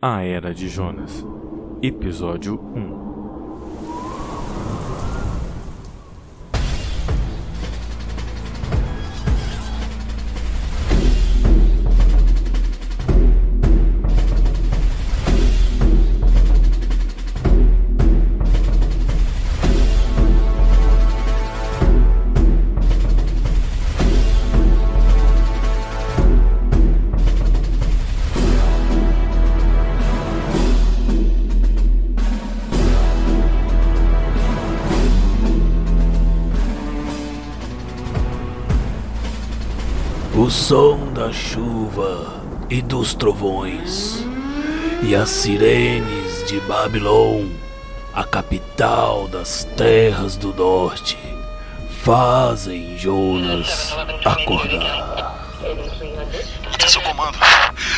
A Era de Jonas, Episódio 1 e dos trovões, e as sirenes de Babilônia, a capital das terras do norte, fazem Jonas acordar. Atenção, comando.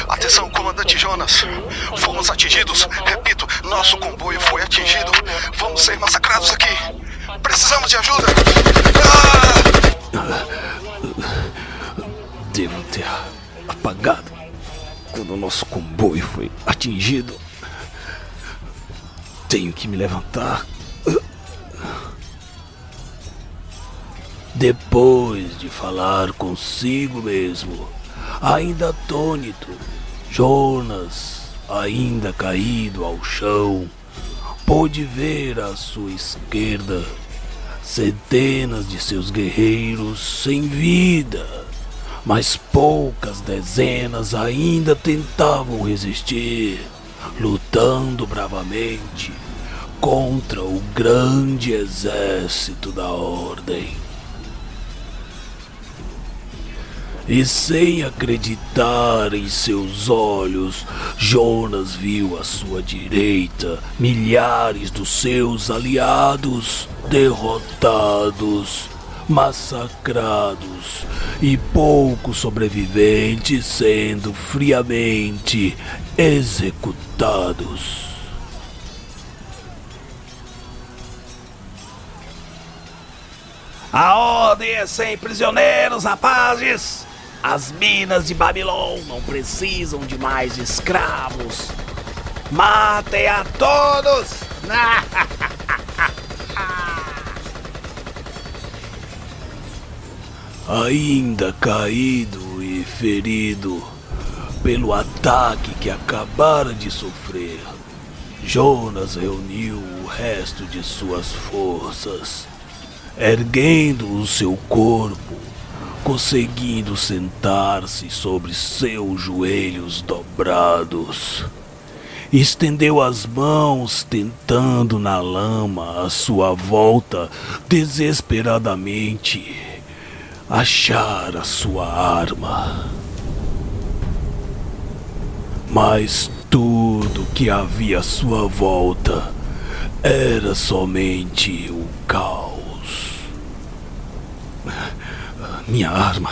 Atenção, comandante Jonas. Fomos atingidos. Repito, nosso comboio foi atingido. Vamos ser massacrados aqui. Precisamos de ajuda. Ah! Devo ter apagado quando o nosso comboio foi atingido. Tenho que me levantar. Depois de falar consigo mesmo, ainda atônito, Jonas, ainda caído ao chão, pôde ver à sua esquerda centenas de seus guerreiros sem vida mas poucas dezenas ainda tentavam resistir, lutando bravamente contra o grande exército da Ordem. E sem acreditar em seus olhos, Jonas viu à sua direita milhares dos seus aliados derrotados massacrados e poucos sobreviventes sendo friamente executados. A ordem é sem prisioneiros, rapazes! As minas de Babilônia não precisam de mais escravos. Matem a todos! ainda caído e ferido pelo ataque que acabara de sofrer, Jonas reuniu o resto de suas forças, erguendo o seu corpo, conseguindo sentar-se sobre seus joelhos dobrados. Estendeu as mãos, tentando na lama à sua volta desesperadamente achar a sua arma. Mas tudo que havia à sua volta era somente o caos. Minha arma.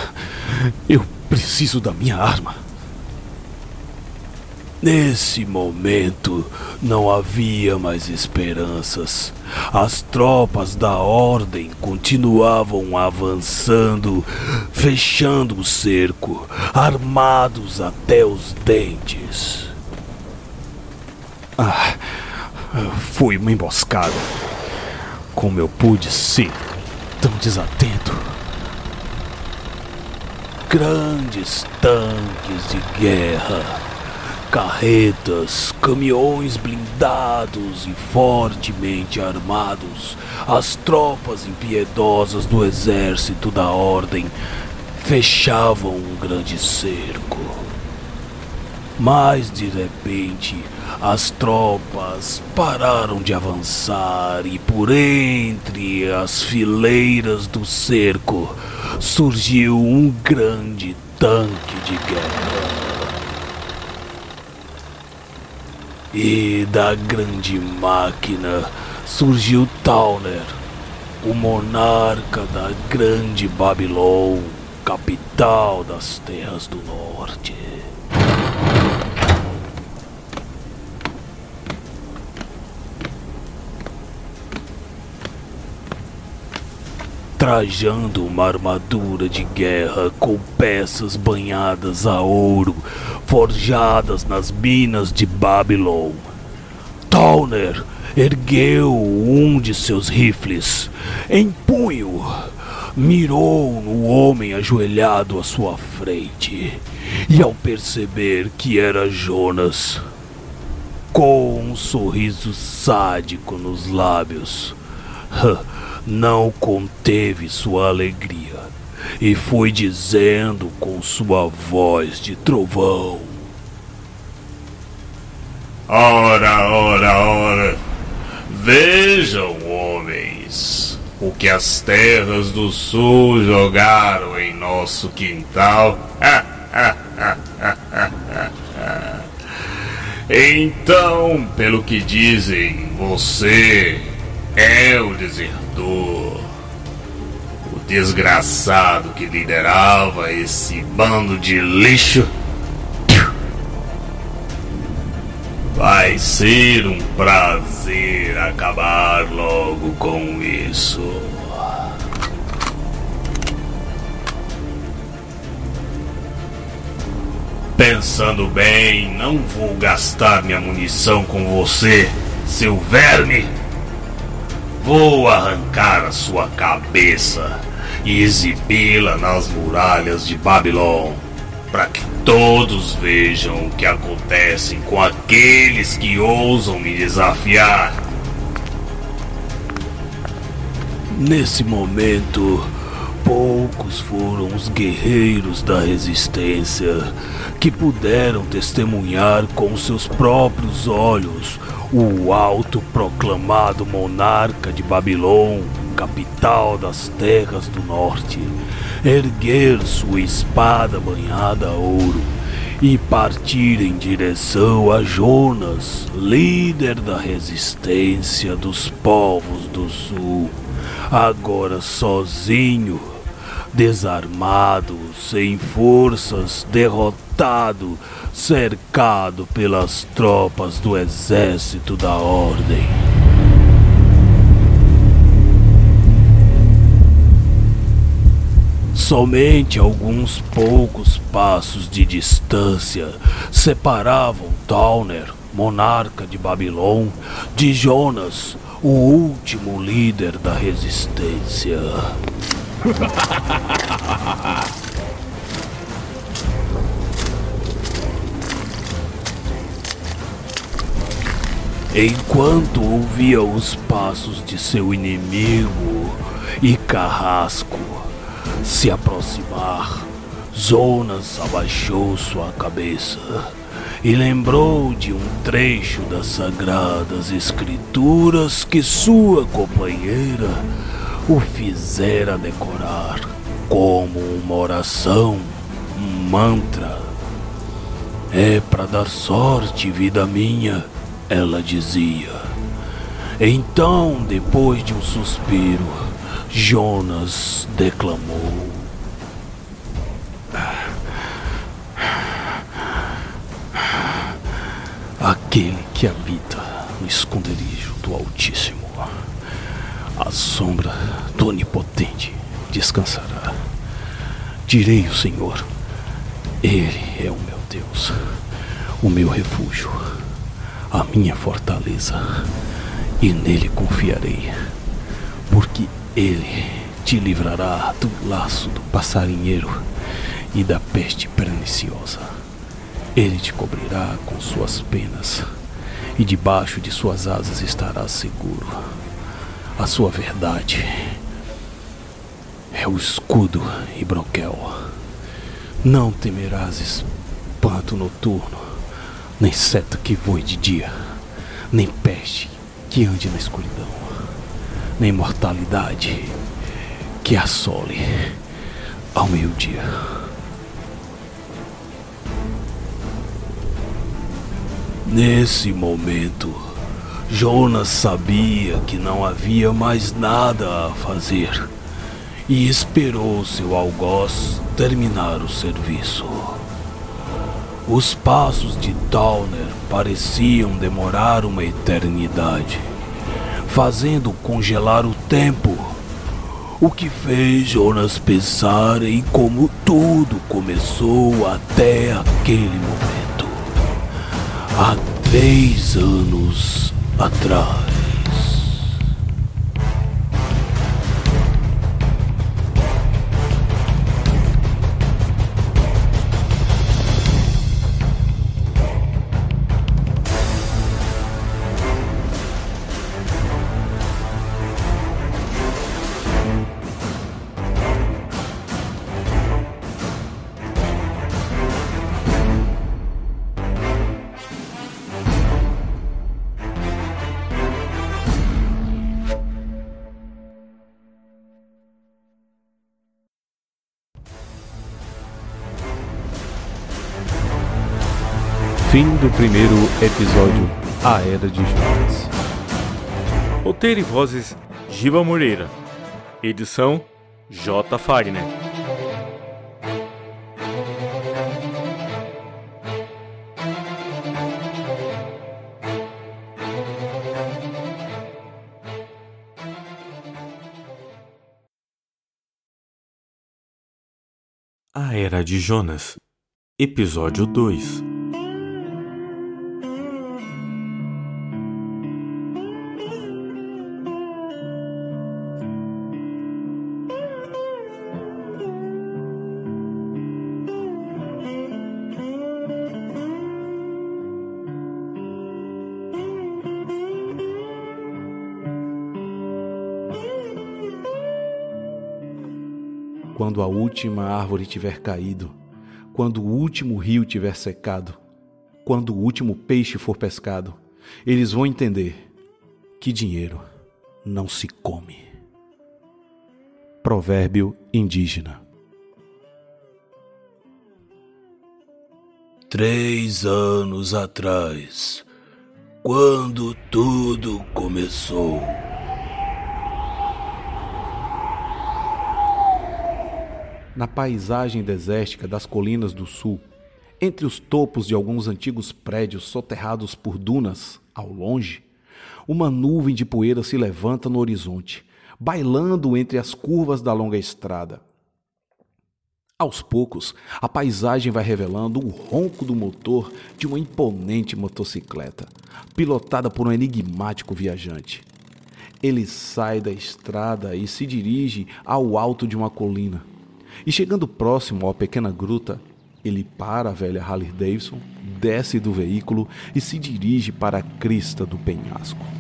Eu preciso da minha arma. Nesse momento não havia mais esperanças. As tropas da ordem continuavam avançando, fechando o cerco, armados até os dentes. Ah, foi uma emboscada. Como eu pude ser tão desatento? Grandes tanques de guerra Carretas, caminhões blindados e fortemente armados, as tropas impiedosas do exército da ordem fechavam um grande cerco. Mas de repente, as tropas pararam de avançar e por entre as fileiras do cerco surgiu um grande tanque de guerra. E da grande máquina surgiu Tauner, o monarca da grande Babilônia, capital das terras do norte. Trajando uma armadura de guerra com peças banhadas a ouro, forjadas nas minas de Babylon. Towner ergueu um de seus rifles em punho, mirou no homem ajoelhado à sua frente e, ao perceber que era Jonas, com um sorriso sádico nos lábios, não conteve sua alegria e foi dizendo com sua voz de trovão: Ora, ora, ora, vejam, homens, o que as terras do sul jogaram em nosso quintal. então, pelo que dizem, você é o desertor desgraçado que liderava esse bando de lixo. Vai ser um prazer acabar logo com isso. Pensando bem, não vou gastar minha munição com você, seu verme. Vou arrancar a sua cabeça e exibi-la nas muralhas de Babilônia, para que todos vejam o que acontece com aqueles que ousam me desafiar. Nesse momento, poucos foram os guerreiros da resistência que puderam testemunhar com seus próprios olhos o autoproclamado monarca de Babilônia capital das terras do norte, erguer sua espada banhada a ouro e partir em direção a Jonas, líder da resistência dos povos do sul, agora sozinho, desarmado, sem forças, derrotado, cercado pelas tropas do exército da ordem. Somente alguns poucos passos de distância separavam Towner, monarca de Babilon, de Jonas, o último líder da resistência. Enquanto ouvia os passos de seu inimigo e carrasco, se aproximar, Jonas abaixou sua cabeça e lembrou de um trecho das sagradas escrituras que sua companheira o fizera decorar como uma oração, um mantra. É para dar sorte, vida minha, ela dizia. Então, depois de um suspiro, Jonas declamou. Aquele que habita no esconderijo do Altíssimo, a sombra do Onipotente descansará. Direi o Senhor, Ele é o meu Deus, o meu refúgio, a minha fortaleza, e nele confiarei, porque ele te livrará do laço do passarinheiro e da peste perniciosa. Ele te cobrirá com suas penas, e debaixo de suas asas estarás seguro. A sua verdade é o escudo e broquel. Não temerás espanto noturno, nem seta que voe de dia, nem peste que ande na escuridão nem mortalidade que assole ao meio-dia. Nesse momento, Jonas sabia que não havia mais nada a fazer e esperou seu algoz terminar o serviço. Os passos de Towner pareciam demorar uma eternidade fazendo congelar o tempo. O que fez Jonas pensar em como tudo começou até aquele momento. Há três anos atrás. Fim do primeiro episódio A Era de Jonas. Roteiro e vozes Giva Moreira. Edição J. Fagner. A Era de Jonas. Episódio 2 Quando a última árvore tiver caído, quando o último rio tiver secado, quando o último peixe for pescado, eles vão entender que dinheiro não se come. Provérbio indígena. Três anos atrás, quando tudo começou. Na paisagem desértica das colinas do sul, entre os topos de alguns antigos prédios soterrados por dunas, ao longe, uma nuvem de poeira se levanta no horizonte, bailando entre as curvas da longa estrada. Aos poucos, a paisagem vai revelando o ronco do motor de uma imponente motocicleta, pilotada por um enigmático viajante. Ele sai da estrada e se dirige ao alto de uma colina. E chegando próximo à pequena gruta, ele para a velha Harley Davidson, desce do veículo e se dirige para a crista do penhasco.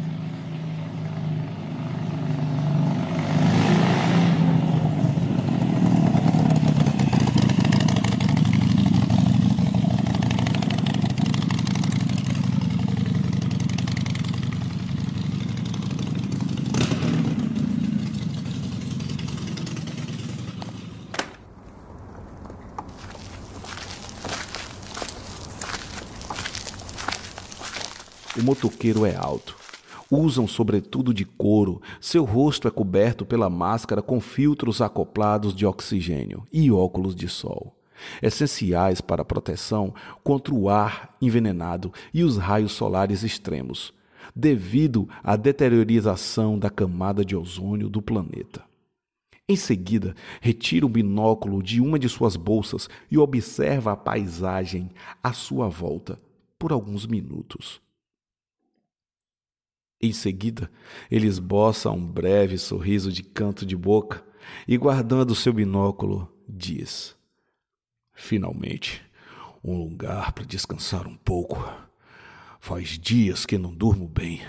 O motoqueiro é alto. Usam sobretudo de couro, seu rosto é coberto pela máscara com filtros acoplados de oxigênio e óculos de sol, essenciais para a proteção contra o ar envenenado e os raios solares extremos, devido à deteriorização da camada de ozônio do planeta. Em seguida, retira o binóculo de uma de suas bolsas e observa a paisagem à sua volta por alguns minutos. Em seguida, ele esboça um breve sorriso de canto de boca e, guardando seu binóculo, diz: Finalmente, um lugar para descansar um pouco. Faz dias que não durmo bem.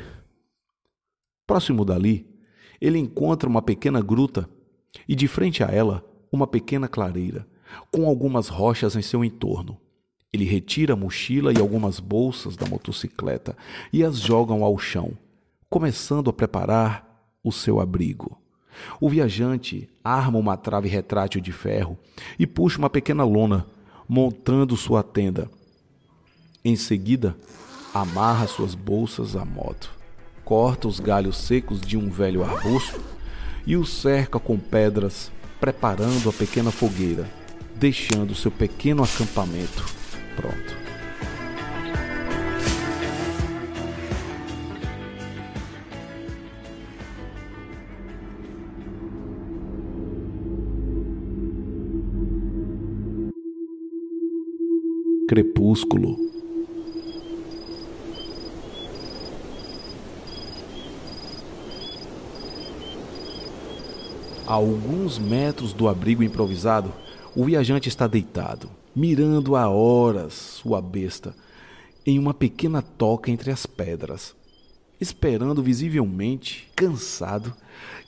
Próximo dali, ele encontra uma pequena gruta e, de frente a ela, uma pequena clareira, com algumas rochas em seu entorno. Ele retira a mochila e algumas bolsas da motocicleta e as jogam ao chão começando a preparar o seu abrigo. O viajante arma uma trave retrátil de ferro e puxa uma pequena lona, montando sua tenda. Em seguida, amarra suas bolsas à moto, corta os galhos secos de um velho arbusto e o cerca com pedras, preparando a pequena fogueira, deixando seu pequeno acampamento pronto. Crepúsculo. A alguns metros do abrigo improvisado, o viajante está deitado, mirando há horas sua besta em uma pequena toca entre as pedras, esperando visivelmente, cansado,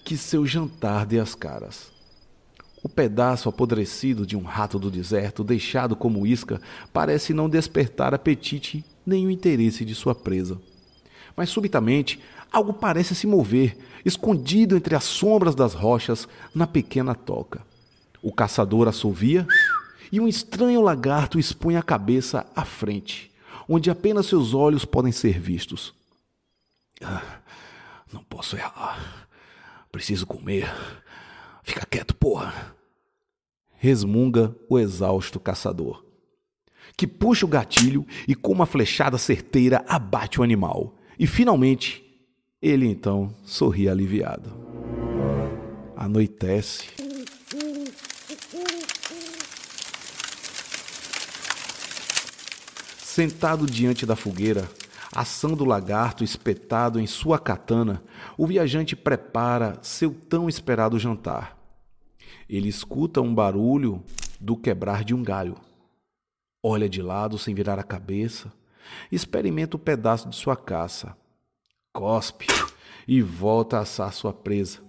que seu jantar dê as caras. O pedaço apodrecido de um rato do deserto, deixado como isca, parece não despertar apetite nem o interesse de sua presa. Mas subitamente, algo parece se mover, escondido entre as sombras das rochas, na pequena toca. O caçador assovia e um estranho lagarto expõe a cabeça à frente, onde apenas seus olhos podem ser vistos. Ah, não posso errar. Preciso comer. Fica quieto, porra. Resmunga o exausto caçador, que puxa o gatilho e, com uma flechada certeira, abate o animal. E finalmente, ele então sorri aliviado. Anoitece. Sentado diante da fogueira, assando o lagarto espetado em sua katana, o viajante prepara seu tão esperado jantar. Ele escuta um barulho do quebrar de um galho. Olha de lado sem virar a cabeça, experimenta o pedaço de sua caça, cospe e volta a assar sua presa,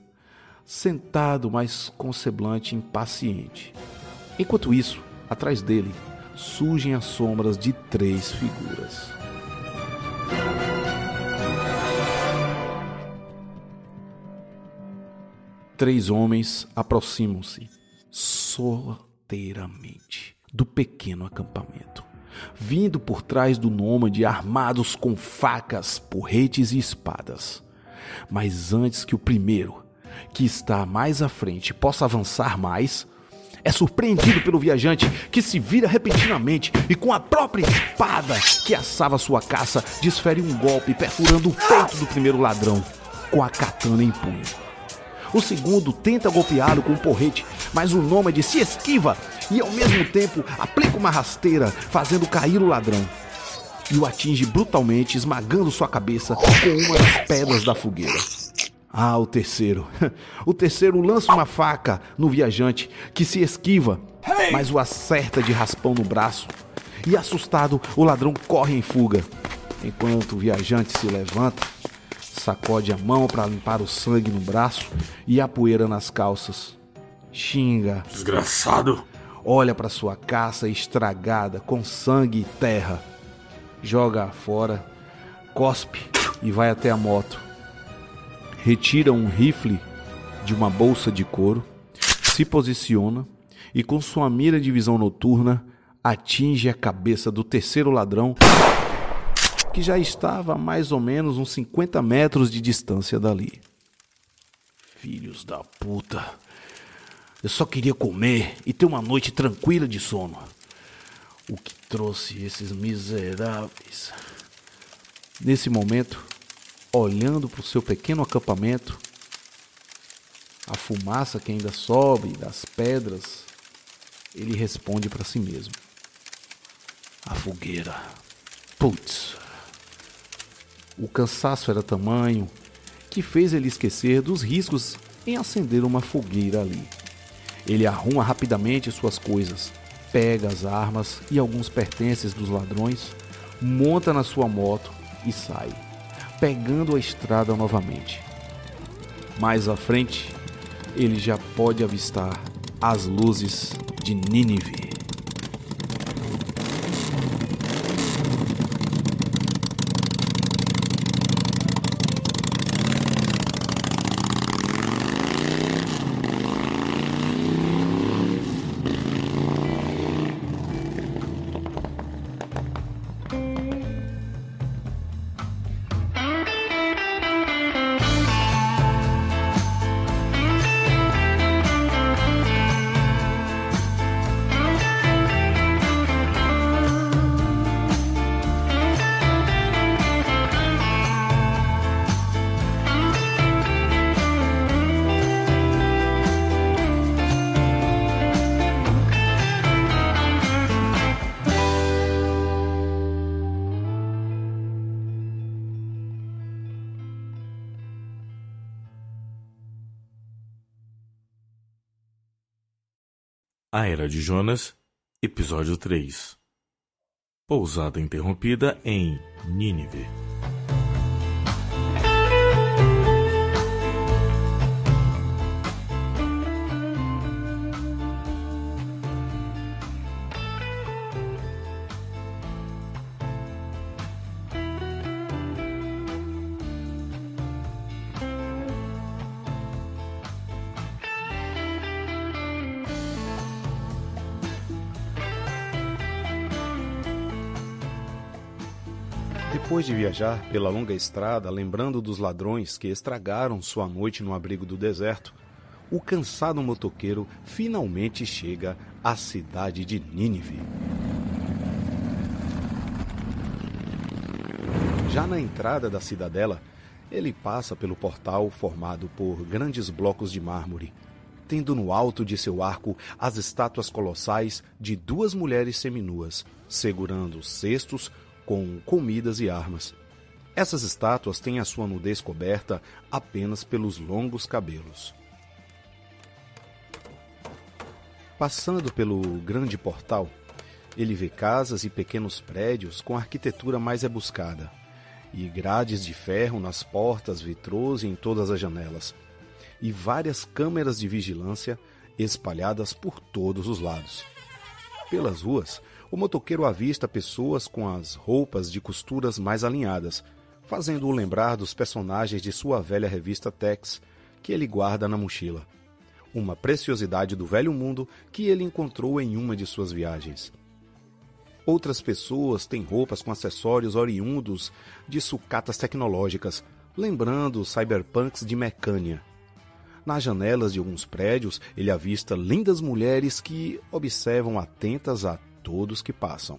sentado, mas com semblante impaciente. Enquanto isso, atrás dele, surgem as sombras de três figuras. Três homens aproximam-se sorteiramente do pequeno acampamento, vindo por trás do nômade armados com facas, porretes e espadas. Mas antes que o primeiro, que está mais à frente, possa avançar mais, é surpreendido pelo viajante que se vira repentinamente e com a própria espada que assava sua caça desfere um golpe perfurando o peito do primeiro ladrão com a katana em punho. O segundo tenta golpeá-lo com um porrete, mas o nômade se esquiva e ao mesmo tempo aplica uma rasteira, fazendo cair o ladrão. E o atinge brutalmente, esmagando sua cabeça com uma das pedras da fogueira. Ah, o terceiro. O terceiro lança uma faca no viajante, que se esquiva, mas o acerta de raspão no braço. E assustado, o ladrão corre em fuga. Enquanto o viajante se levanta, sacode a mão para limpar o sangue no braço e a poeira nas calças. Xinga. Desgraçado. Olha para sua caça estragada com sangue e terra. Joga fora, cospe e vai até a moto. Retira um rifle de uma bolsa de couro, se posiciona e com sua mira de visão noturna atinge a cabeça do terceiro ladrão que já estava a mais ou menos uns 50 metros de distância dali. Filhos da puta. Eu só queria comer e ter uma noite tranquila de sono. O que trouxe esses miseráveis? Nesse momento, olhando para o seu pequeno acampamento, a fumaça que ainda sobe das pedras, ele responde para si mesmo: A fogueira. Putz, o cansaço era tamanho que fez ele esquecer dos riscos em acender uma fogueira ali. Ele arruma rapidamente suas coisas, pega as armas e alguns pertences dos ladrões, monta na sua moto e sai, pegando a estrada novamente. Mais à frente, ele já pode avistar as luzes de Nínive. A Era de Jonas, Episódio 3 Pousada interrompida em Nínive. Depois de viajar pela longa estrada, lembrando dos ladrões que estragaram sua noite no abrigo do deserto, o cansado motoqueiro finalmente chega à cidade de Nínive. Já na entrada da cidadela, ele passa pelo portal formado por grandes blocos de mármore, tendo no alto de seu arco as estátuas colossais de duas mulheres seminuas, segurando cestos com comidas e armas. Essas estátuas têm a sua nudez coberta apenas pelos longos cabelos. Passando pelo grande portal, ele vê casas e pequenos prédios com arquitetura mais rebuscada, e grades de ferro nas portas, vitrôs e em todas as janelas, e várias câmeras de vigilância espalhadas por todos os lados. Pelas ruas, o motoqueiro avista pessoas com as roupas de costuras mais alinhadas, fazendo-o lembrar dos personagens de sua velha revista Tex, que ele guarda na mochila. Uma preciosidade do velho mundo que ele encontrou em uma de suas viagens. Outras pessoas têm roupas com acessórios oriundos de sucatas tecnológicas, lembrando os cyberpunks de Mecânia. Nas janelas de alguns prédios, ele avista lindas mulheres que observam atentas a todos que passam.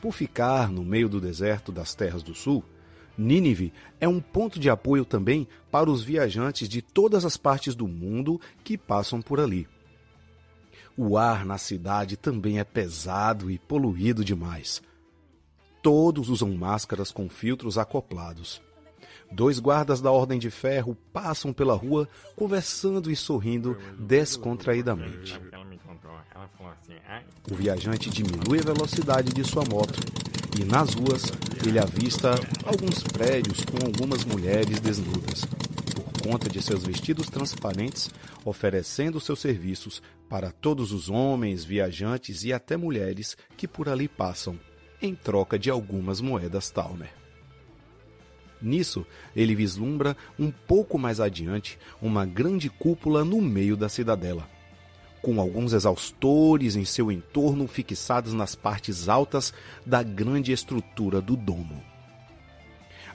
Por ficar no meio do deserto das terras do sul, Nínive é um ponto de apoio também para os viajantes de todas as partes do mundo que passam por ali. O ar na cidade também é pesado e poluído demais. Todos usam máscaras com filtros acoplados. Dois guardas da Ordem de Ferro passam pela rua conversando e sorrindo descontraídamente. O viajante diminui a velocidade de sua moto e nas ruas ele avista alguns prédios com algumas mulheres desnudas, por conta de seus vestidos transparentes, oferecendo seus serviços para todos os homens, viajantes e até mulheres que por ali passam, em troca de algumas moedas Talmer. Nisso, ele vislumbra um pouco mais adiante uma grande cúpula no meio da cidadela, com alguns exaustores em seu entorno fixados nas partes altas da grande estrutura do domo.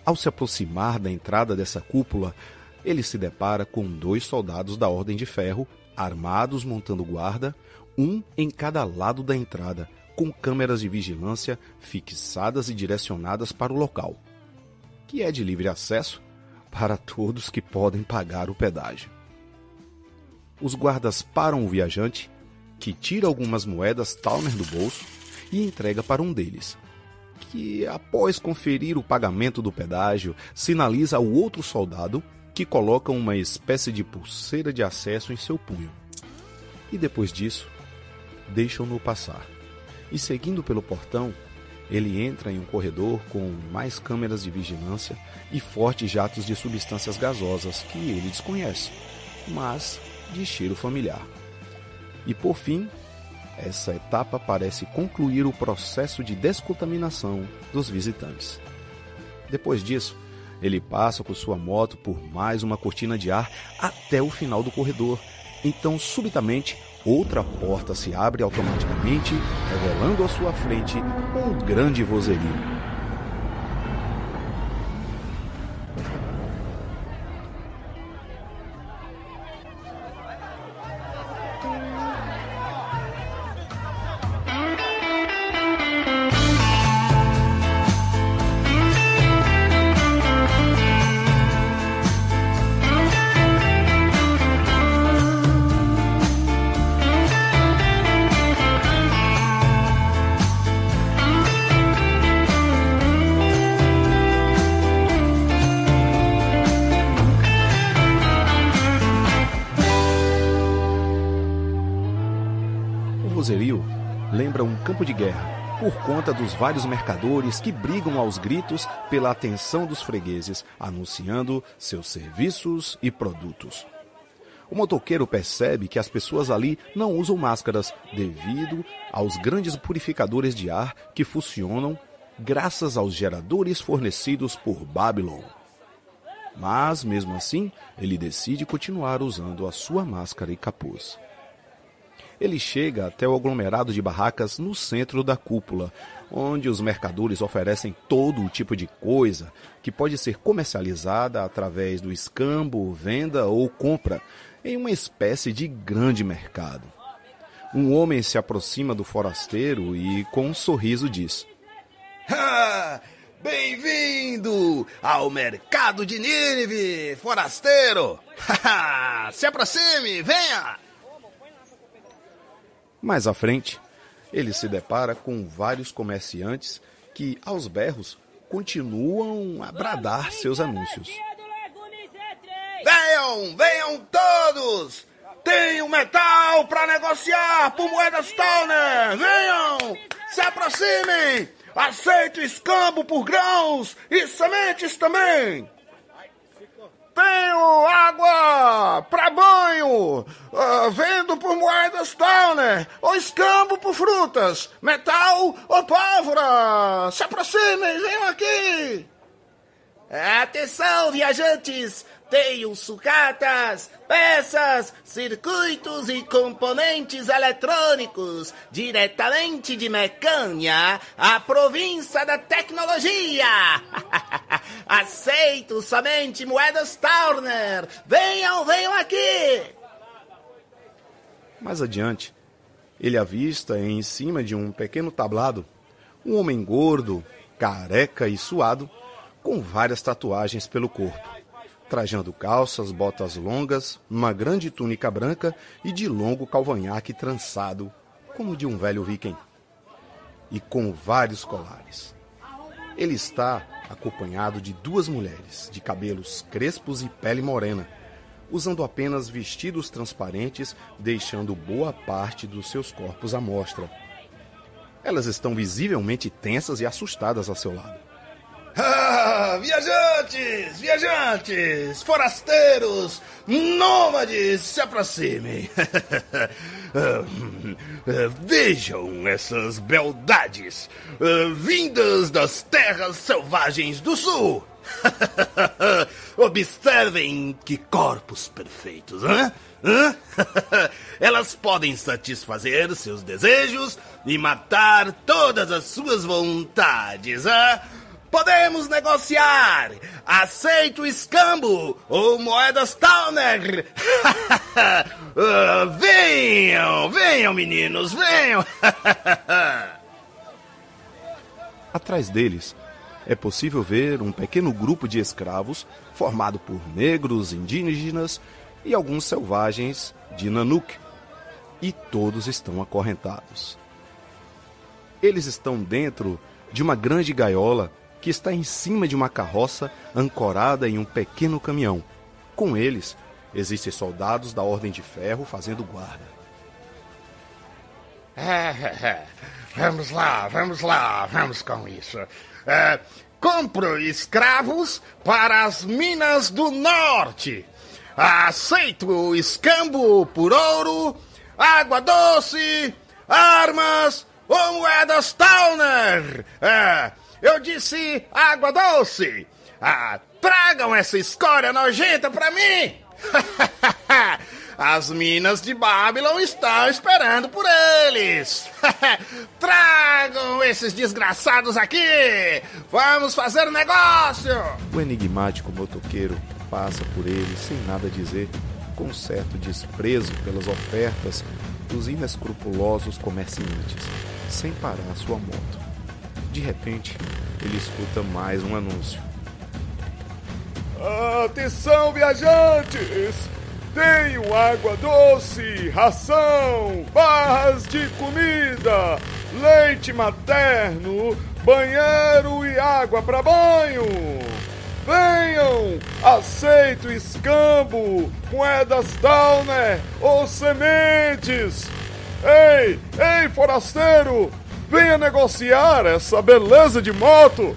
Ao se aproximar da entrada dessa cúpula, ele se depara com dois soldados da Ordem de Ferro, armados montando guarda, um em cada lado da entrada, com câmeras de vigilância fixadas e direcionadas para o local que é de livre acesso para todos que podem pagar o pedágio. Os guardas param o viajante, que tira algumas moedas Talmer do bolso e entrega para um deles, que, após conferir o pagamento do pedágio, sinaliza ao outro soldado que coloca uma espécie de pulseira de acesso em seu punho. E depois disso, deixam-no passar. E seguindo pelo portão, ele entra em um corredor com mais câmeras de vigilância e fortes jatos de substâncias gasosas que ele desconhece, mas de cheiro familiar. E por fim, essa etapa parece concluir o processo de descontaminação dos visitantes. Depois disso, ele passa com sua moto por mais uma cortina de ar até o final do corredor. Então, subitamente, outra porta se abre automaticamente, revelando à sua frente um grande vozerio. Lembra um campo de guerra, por conta dos vários mercadores que brigam aos gritos pela atenção dos fregueses, anunciando seus serviços e produtos. O motoqueiro percebe que as pessoas ali não usam máscaras devido aos grandes purificadores de ar que funcionam graças aos geradores fornecidos por Babylon. Mas, mesmo assim, ele decide continuar usando a sua máscara e capuz. Ele chega até o aglomerado de barracas no centro da cúpula, onde os mercadores oferecem todo o tipo de coisa que pode ser comercializada através do escambo, venda ou compra, em uma espécie de grande mercado. Um homem se aproxima do forasteiro e, com um sorriso, diz: Bem-vindo ao mercado de Nínive, forasteiro! se aproxime, venha! Mais à frente, ele se depara com vários comerciantes que, aos berros, continuam a bradar seus anúncios. Venham, venham todos! Tenho metal para negociar por moedas Towner! Venham! Se aproximem! Aceito escambo por grãos e sementes também! Tenho água para banho, uh, vendo por moedas Towner, ou escambo por frutas, metal ou pólvora. Se aproximem, venham aqui. Atenção, viajantes! Tenho sucatas, peças, circuitos e componentes eletrônicos diretamente de Mecânia, a província da tecnologia. Aceito somente moedas Turner. Venham, venham aqui. Mais adiante, ele avista em cima de um pequeno tablado um homem gordo, careca e suado, com várias tatuagens pelo corpo trajando calças, botas longas, uma grande túnica branca e de longo calvanhaque trançado, como de um velho viking, e com vários colares. Ele está acompanhado de duas mulheres, de cabelos crespos e pele morena, usando apenas vestidos transparentes, deixando boa parte dos seus corpos à mostra. Elas estão visivelmente tensas e assustadas a seu lado. Ah, viajantes, viajantes, forasteiros, nômades, se aproximem. Vejam essas beldades uh, vindas das terras selvagens do sul. Observem que corpos perfeitos, hein? Elas podem satisfazer seus desejos e matar todas as suas vontades. Hein? Podemos negociar. Aceito escambo ou moedas Towner. uh, venham, venham, meninos, venham. Atrás deles é possível ver um pequeno grupo de escravos formado por negros, indígenas e alguns selvagens de Nanuk. E todos estão acorrentados. Eles estão dentro de uma grande gaiola que está em cima de uma carroça ancorada em um pequeno caminhão. Com eles, existem soldados da Ordem de Ferro fazendo guarda. É, é, é. vamos lá, vamos lá, vamos com isso. É, compro escravos para as minas do norte. Aceito escambo por ouro, água doce, armas ou moedas Towner. É, eu disse água doce. Ah, tragam essa escória nojenta pra mim. As minas de Babylon estão esperando por eles. Tragam esses desgraçados aqui. Vamos fazer negócio. O enigmático motoqueiro passa por ele sem nada dizer, com certo desprezo pelas ofertas dos inescrupulosos comerciantes, sem parar sua moto. De repente, ele escuta mais um anúncio. Atenção, viajantes! Tenho água doce, ração, barras de comida, leite materno, banheiro e água para banho. Venham! Aceito escambo, moedas Downer ou sementes. Ei, ei, forasteiro! Venha negociar essa beleza de moto!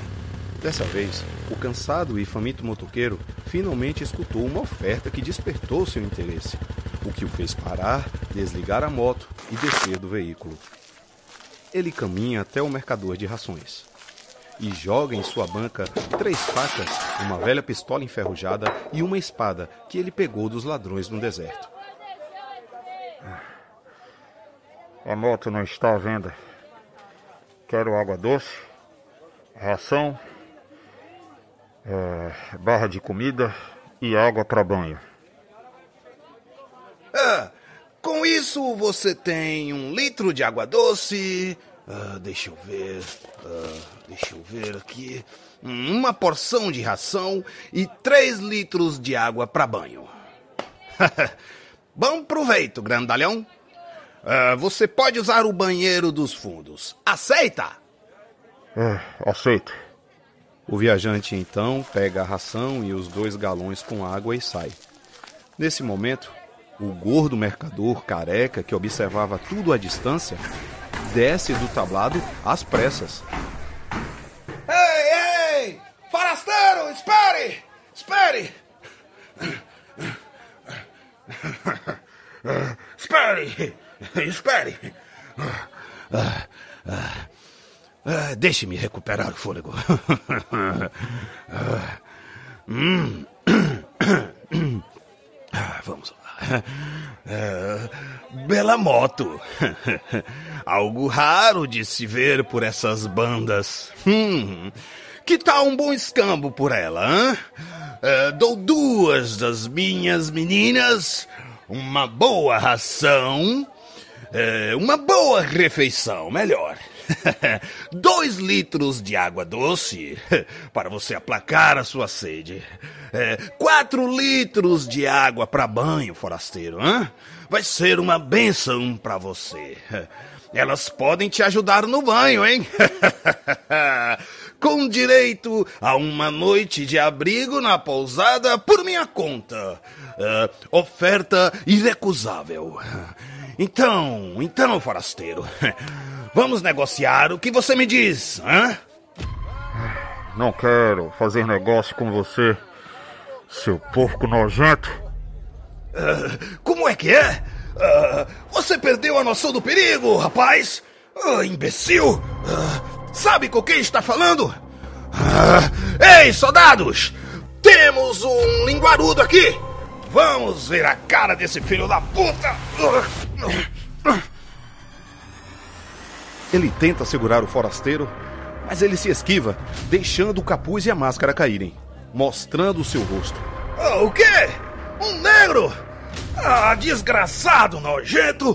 Dessa vez, o cansado e faminto motoqueiro finalmente escutou uma oferta que despertou seu interesse, o que o fez parar, desligar a moto e descer do veículo. Ele caminha até o mercador de rações e joga em sua banca três facas, uma velha pistola enferrujada e uma espada que ele pegou dos ladrões no deserto. A moto não está à venda. Quero água doce, ração, é, barra de comida e água para banho. Ah, com isso você tem um litro de água doce. Ah, deixa eu ver. Ah, deixa eu ver aqui. Uma porção de ração e três litros de água para banho. Bom proveito, grandalhão. Ah, você pode usar o banheiro dos fundos. Aceita? É, aceito. O viajante então pega a ração e os dois galões com água e sai. Nesse momento, o gordo mercador careca que observava tudo à distância desce do tablado às pressas. Ei, ei! Forasteiro, espere! Espere! Espere! Espere! Ah, ah, ah, Deixe-me recuperar o fôlego. Ah, Vamos lá. Ah, Bela moto. Algo raro de se ver por essas bandas. Hum, que tal um bom escambo por ela, hã? Ah, dou duas das minhas meninas, uma boa ração, eh, uma boa refeição, melhor. Dois litros de água doce para você aplacar a sua sede. É, quatro litros de água para banho, forasteiro. Hã? Vai ser uma benção para você. Elas podem te ajudar no banho, hein? Com direito a uma noite de abrigo na pousada por minha conta. É, oferta irrecusável. Então, então, forasteiro, vamos negociar o que você me diz, hã? Não quero fazer negócio com você, seu porco nojento. Ah, como é que é? Ah, você perdeu a noção do perigo, rapaz? Ah, imbecil! Sabe com quem está falando? Ei, soldados! Temos um linguarudo aqui! Vamos ver a cara desse filho da puta! Ele tenta segurar o forasteiro, mas ele se esquiva, deixando o capuz e a máscara caírem, mostrando o seu rosto. Ah, o quê? Um negro? Ah, desgraçado, nojento!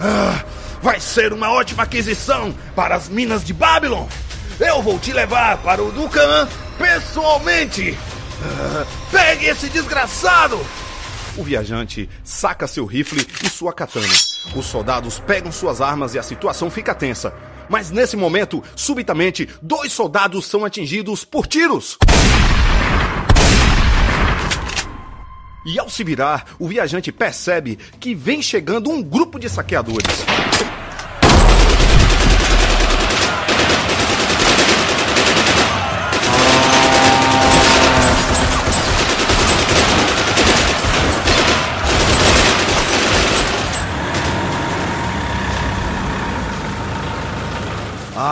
Ah, vai ser uma ótima aquisição para as minas de Babylon! Eu vou te levar para o Ducan pessoalmente! Pegue esse desgraçado! O viajante saca seu rifle e sua katana. Os soldados pegam suas armas e a situação fica tensa. Mas nesse momento, subitamente, dois soldados são atingidos por tiros. E ao se virar, o viajante percebe que vem chegando um grupo de saqueadores.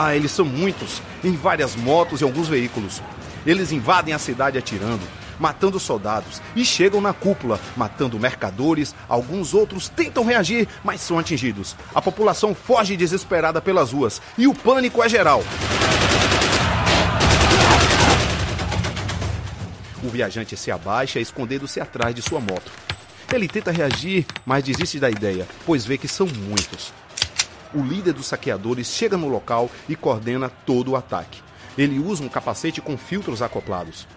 Ah, eles são muitos, em várias motos e alguns veículos. Eles invadem a cidade atirando, matando soldados e chegam na cúpula, matando mercadores. Alguns outros tentam reagir, mas são atingidos. A população foge desesperada pelas ruas e o pânico é geral. O viajante se abaixa, escondendo-se atrás de sua moto. Ele tenta reagir, mas desiste da ideia, pois vê que são muitos. O líder dos saqueadores chega no local e coordena todo o ataque. Ele usa um capacete com filtros acoplados.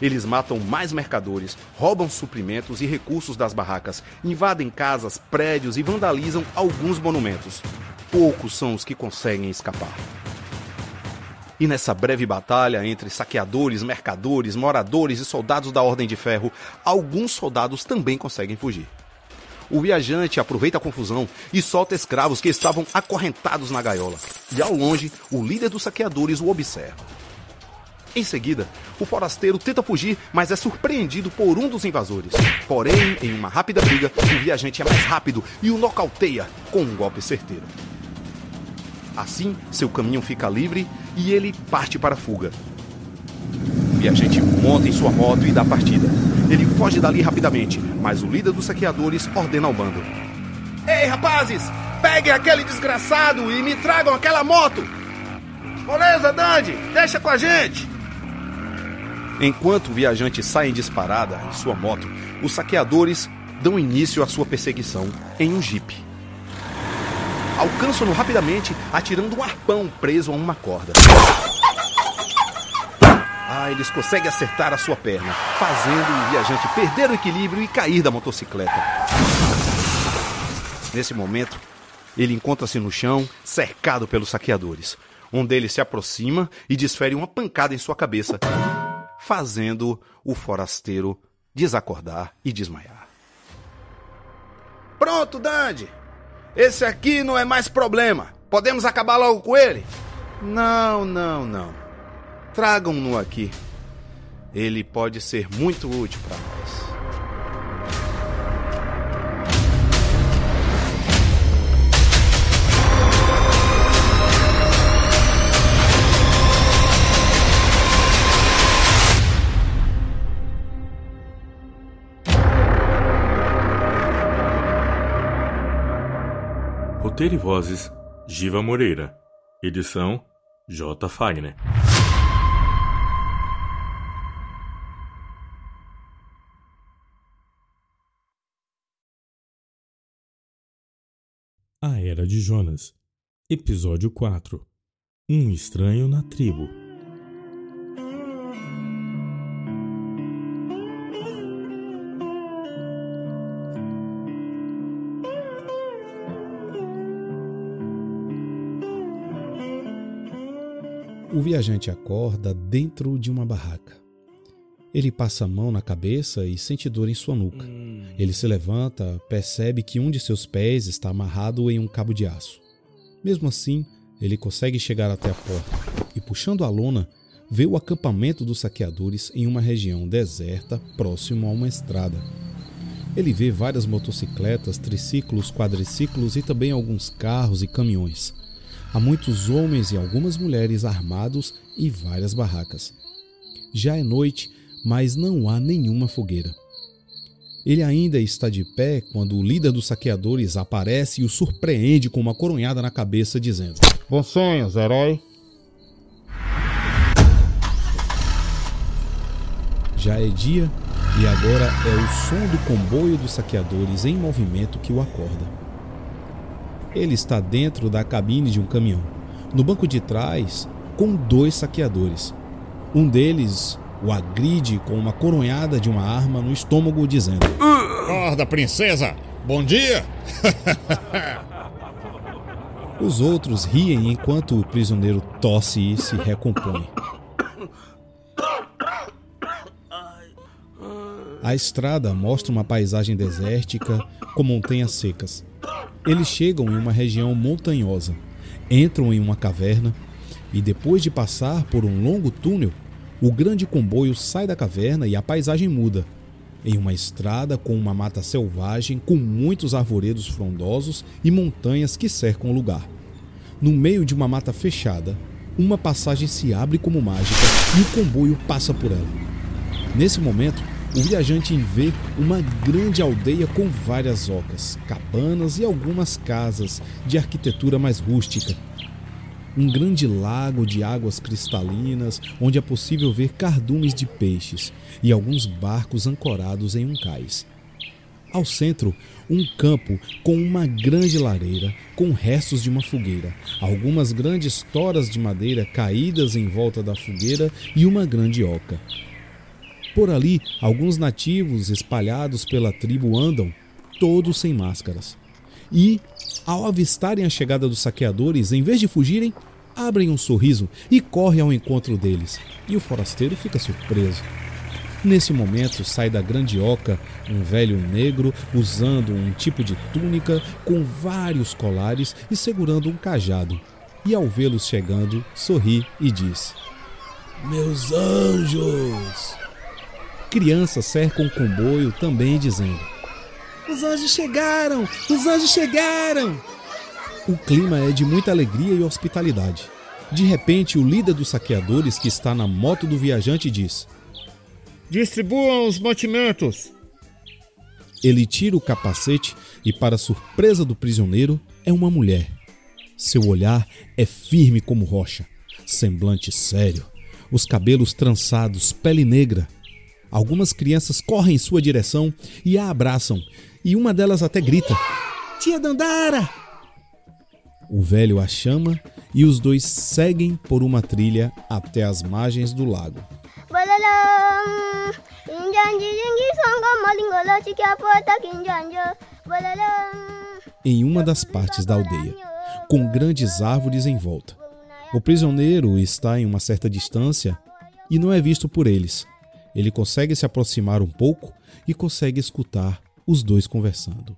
Eles matam mais mercadores, roubam suprimentos e recursos das barracas, invadem casas, prédios e vandalizam alguns monumentos. Poucos são os que conseguem escapar. E nessa breve batalha entre saqueadores, mercadores, moradores e soldados da Ordem de Ferro, alguns soldados também conseguem fugir. O viajante aproveita a confusão e solta escravos que estavam acorrentados na gaiola. E ao longe, o líder dos saqueadores o observa. Em seguida, o forasteiro tenta fugir, mas é surpreendido por um dos invasores. Porém, em uma rápida briga, o viajante é mais rápido e o nocauteia com um golpe certeiro. Assim, seu caminho fica livre e ele parte para a fuga. O viajante monta em sua moto e dá partida. Ele foge dali rapidamente, mas o líder dos saqueadores ordena ao bando: Ei, rapazes! Peguem aquele desgraçado e me tragam aquela moto! Moleza, Dandy! Deixa com a gente! Enquanto o viajante sai em disparada em sua moto, os saqueadores dão início à sua perseguição em um jipe. Alcançam-no rapidamente, atirando um arpão preso a uma corda. Eles conseguem acertar a sua perna, fazendo o viajante perder o equilíbrio e cair da motocicleta. Nesse momento, ele encontra-se no chão, cercado pelos saqueadores. Um deles se aproxima e desfere uma pancada em sua cabeça, fazendo o forasteiro desacordar e desmaiar. Pronto, Dandy! Esse aqui não é mais problema. Podemos acabar logo com ele? Não, não, não. Tragam-no aqui. Ele pode ser muito útil para nós. Roteiro e vozes: Giva Moreira. Edição: J. Fagner. A Era de Jonas. Episódio 4 Um estranho na tribo. O viajante acorda dentro de uma barraca. Ele passa a mão na cabeça e sente dor em sua nuca. Ele se levanta, percebe que um de seus pés está amarrado em um cabo de aço. Mesmo assim, ele consegue chegar até a porta e, puxando a lona, vê o acampamento dos saqueadores em uma região deserta próximo a uma estrada. Ele vê várias motocicletas, triciclos, quadriciclos e também alguns carros e caminhões. Há muitos homens e algumas mulheres armados e várias barracas. Já é noite, mas não há nenhuma fogueira. Ele ainda está de pé quando o líder dos saqueadores aparece e o surpreende com uma coronhada na cabeça, dizendo: Bons sonhos, herói. Já é dia e agora é o som do comboio dos saqueadores em movimento que o acorda. Ele está dentro da cabine de um caminhão, no banco de trás, com dois saqueadores. Um deles o agride com uma coronhada de uma arma no estômago, dizendo: Acorda, princesa! Bom dia! Os outros riem enquanto o prisioneiro tosse e se recompõe. A estrada mostra uma paisagem desértica com montanhas secas. Eles chegam em uma região montanhosa, entram em uma caverna e, depois de passar por um longo túnel, o grande comboio sai da caverna e a paisagem muda. Em uma estrada com uma mata selvagem, com muitos arvoredos frondosos e montanhas que cercam o lugar. No meio de uma mata fechada, uma passagem se abre como mágica e o comboio passa por ela. Nesse momento, o viajante vê uma grande aldeia com várias ocas, cabanas e algumas casas de arquitetura mais rústica. Um grande lago de águas cristalinas, onde é possível ver cardumes de peixes e alguns barcos ancorados em um cais. Ao centro, um campo com uma grande lareira, com restos de uma fogueira, algumas grandes toras de madeira caídas em volta da fogueira e uma grande oca. Por ali, alguns nativos espalhados pela tribo andam, todos sem máscaras. E, ao avistarem a chegada dos saqueadores, em vez de fugirem, abrem um sorriso e correm ao encontro deles. E o forasteiro fica surpreso. Nesse momento sai da grande oca um velho negro usando um tipo de túnica com vários colares e segurando um cajado. E ao vê-los chegando, sorri e diz: Meus anjos! Crianças cercam o comboio também dizendo: Os anjos chegaram! Os anjos chegaram! O clima é de muita alegria e hospitalidade. De repente, o líder dos saqueadores, que está na moto do viajante, diz: Distribuam os mantimentos. Ele tira o capacete e, para surpresa do prisioneiro, é uma mulher. Seu olhar é firme como rocha, semblante sério, os cabelos trançados, pele negra. Algumas crianças correm em sua direção e a abraçam, e uma delas até grita: Tia Dandara! O velho a chama e os dois seguem por uma trilha até as margens do lago. Em uma das partes da aldeia, com grandes árvores em volta. O prisioneiro está em uma certa distância e não é visto por eles. Ele consegue se aproximar um pouco e consegue escutar os dois conversando.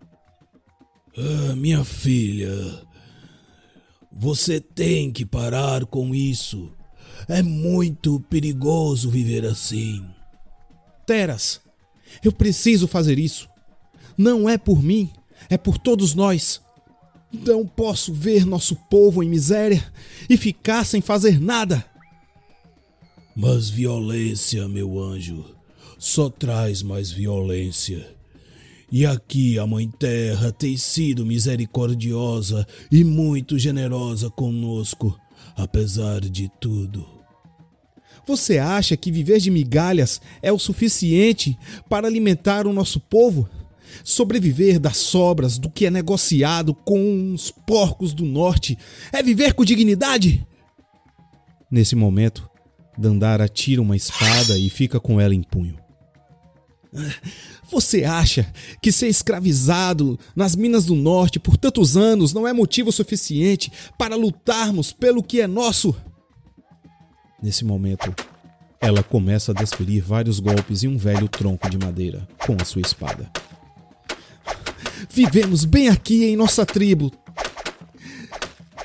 Ah, minha filha, você tem que parar com isso. É muito perigoso viver assim. Teras, eu preciso fazer isso. Não é por mim, é por todos nós. Não posso ver nosso povo em miséria e ficar sem fazer nada. Mas violência, meu anjo, só traz mais violência. E aqui a Mãe Terra tem sido misericordiosa e muito generosa conosco, apesar de tudo. Você acha que viver de migalhas é o suficiente para alimentar o nosso povo? Sobreviver das sobras do que é negociado com os porcos do norte é viver com dignidade? Nesse momento, Dandara tira uma espada e fica com ela em punho. Você acha que ser escravizado nas minas do norte por tantos anos não é motivo suficiente para lutarmos pelo que é nosso? Nesse momento, ela começa a desferir vários golpes em um velho tronco de madeira com a sua espada. Vivemos bem aqui em nossa tribo,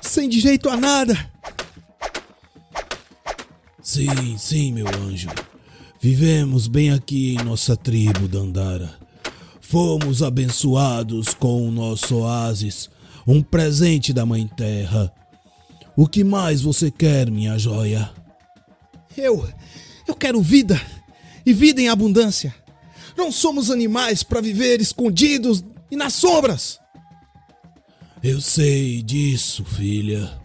sem direito a nada. Sim, sim, meu anjo. Vivemos bem aqui em nossa tribo, Dandara. Fomos abençoados com o nosso oásis, um presente da Mãe Terra. O que mais você quer, minha joia? Eu. Eu quero vida. E vida em abundância. Não somos animais para viver escondidos e nas sombras. Eu sei disso, filha.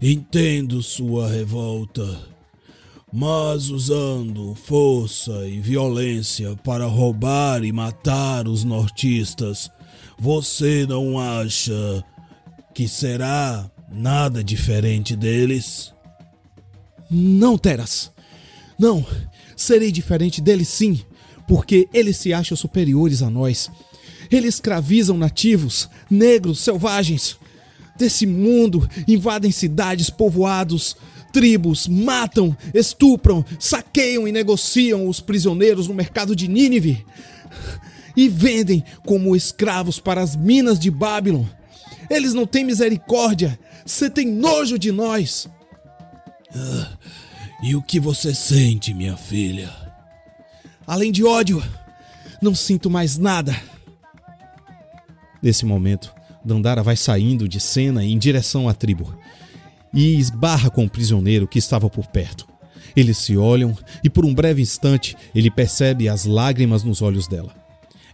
Entendo sua revolta mas usando força e violência para roubar e matar os nortistas, você não acha que será nada diferente deles? Não, Teras. Não, serei diferente deles sim, porque eles se acham superiores a nós. Eles escravizam nativos, negros, selvagens. Desse mundo invadem cidades, povoados, tribos matam, estupram, saqueiam e negociam os prisioneiros no mercado de Nínive e vendem como escravos para as minas de Babylon. Eles não têm misericórdia, você tem nojo de nós. Ah, e o que você sente, minha filha? Além de ódio, não sinto mais nada. Nesse momento, Dandara vai saindo de cena em direção à tribo e esbarra com o prisioneiro que estava por perto. Eles se olham e por um breve instante ele percebe as lágrimas nos olhos dela.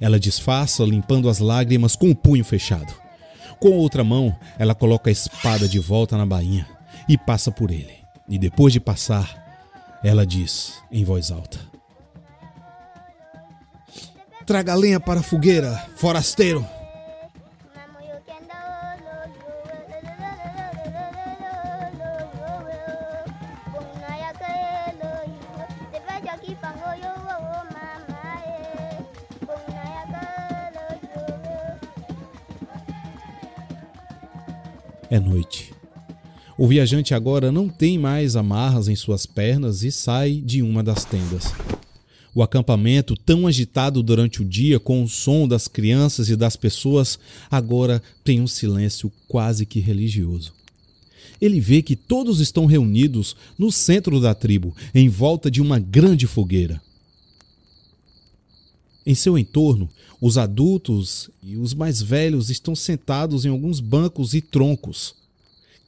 Ela disfarça, limpando as lágrimas com o punho fechado. Com outra mão, ela coloca a espada de volta na bainha e passa por ele. E depois de passar, ela diz em voz alta: Traga lenha para a fogueira, forasteiro. É noite. O viajante agora não tem mais amarras em suas pernas e sai de uma das tendas. O acampamento, tão agitado durante o dia com o som das crianças e das pessoas, agora tem um silêncio quase que religioso. Ele vê que todos estão reunidos no centro da tribo, em volta de uma grande fogueira. Em seu entorno, os adultos e os mais velhos estão sentados em alguns bancos e troncos.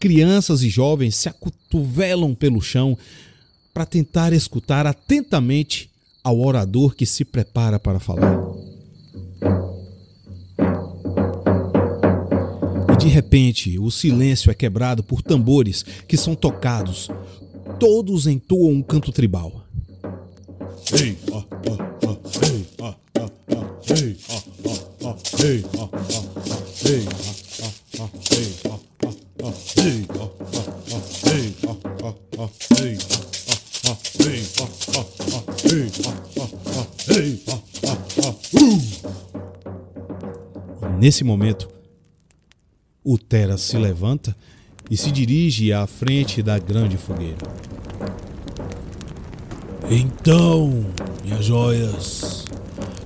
Crianças e jovens se acotovelam pelo chão para tentar escutar atentamente ao orador que se prepara para falar. E de repente, o silêncio é quebrado por tambores que são tocados. Todos entoam um canto tribal. Ei, ah, ah, ah, Nesse momento, o Tera se levanta e se dirige à frente da grande fogueira. Então, minhas joias,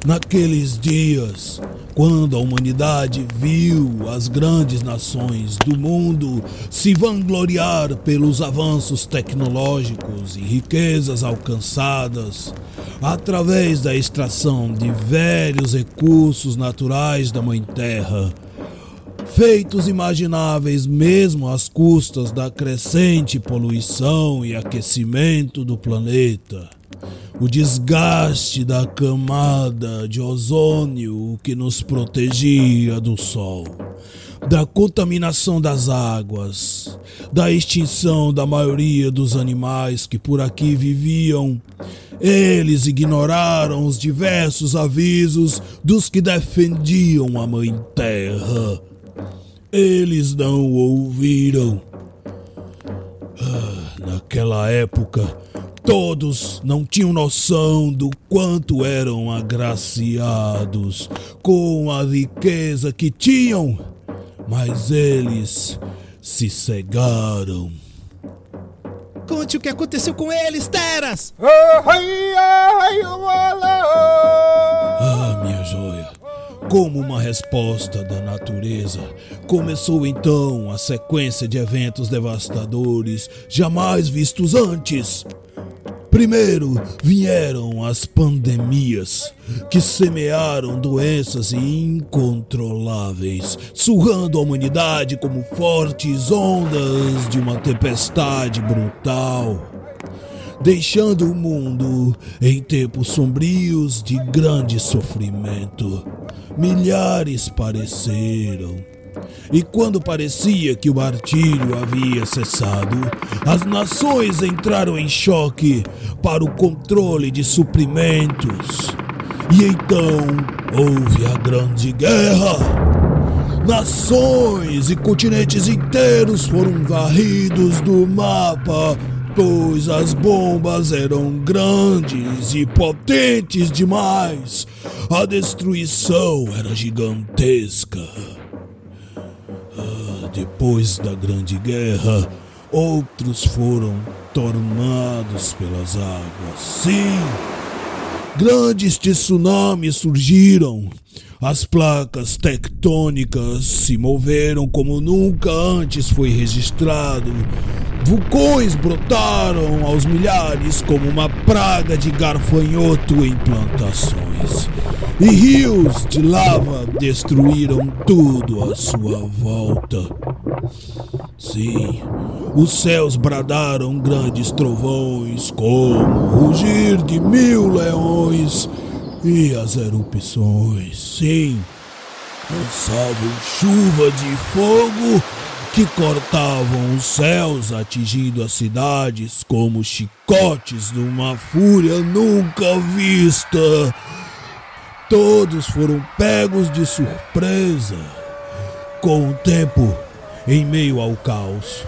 naqueles dias, quando a humanidade viu as grandes nações do mundo se vangloriar pelos avanços tecnológicos e riquezas alcançadas através da extração de velhos recursos naturais da Mãe Terra, feitos imagináveis mesmo às custas da crescente poluição e aquecimento do planeta o desgaste da camada de ozônio que nos protegia do sol, da contaminação das águas, da extinção da maioria dos animais que por aqui viviam. Eles ignoraram os diversos avisos dos que defendiam a Mãe Terra. Eles não ouviram. Ah, naquela época, Todos não tinham noção do quanto eram agraciados com a riqueza que tinham, mas eles se cegaram. Conte o que aconteceu com eles, Teras! Ah, minha joia. Como uma resposta da natureza, começou então a sequência de eventos devastadores jamais vistos antes. Primeiro vieram as pandemias, que semearam doenças incontroláveis, surrando a humanidade como fortes ondas de uma tempestade brutal, deixando o mundo em tempos sombrios de grande sofrimento. Milhares pareceram e quando parecia que o martírio havia cessado, as nações entraram em choque para o controle de suprimentos. E então houve a Grande Guerra. Nações e continentes inteiros foram varridos do mapa, as bombas eram grandes e potentes demais. A destruição era gigantesca. Depois da Grande Guerra, outros foram tornados pelas águas. Sim, grandes tsunamis surgiram. As placas tectônicas se moveram como nunca antes foi registrado. Vulcões brotaram aos milhares como uma praga de garfanhoto em plantações e rios de lava destruíram tudo à sua volta. Sim, os céus bradaram grandes trovões, como o rugir de mil leões, e as erupções, sim, lançavam chuva de fogo que cortavam os céus, atingindo as cidades como chicotes de uma fúria nunca vista. Todos foram pegos de surpresa. Com o tempo, em meio ao caos,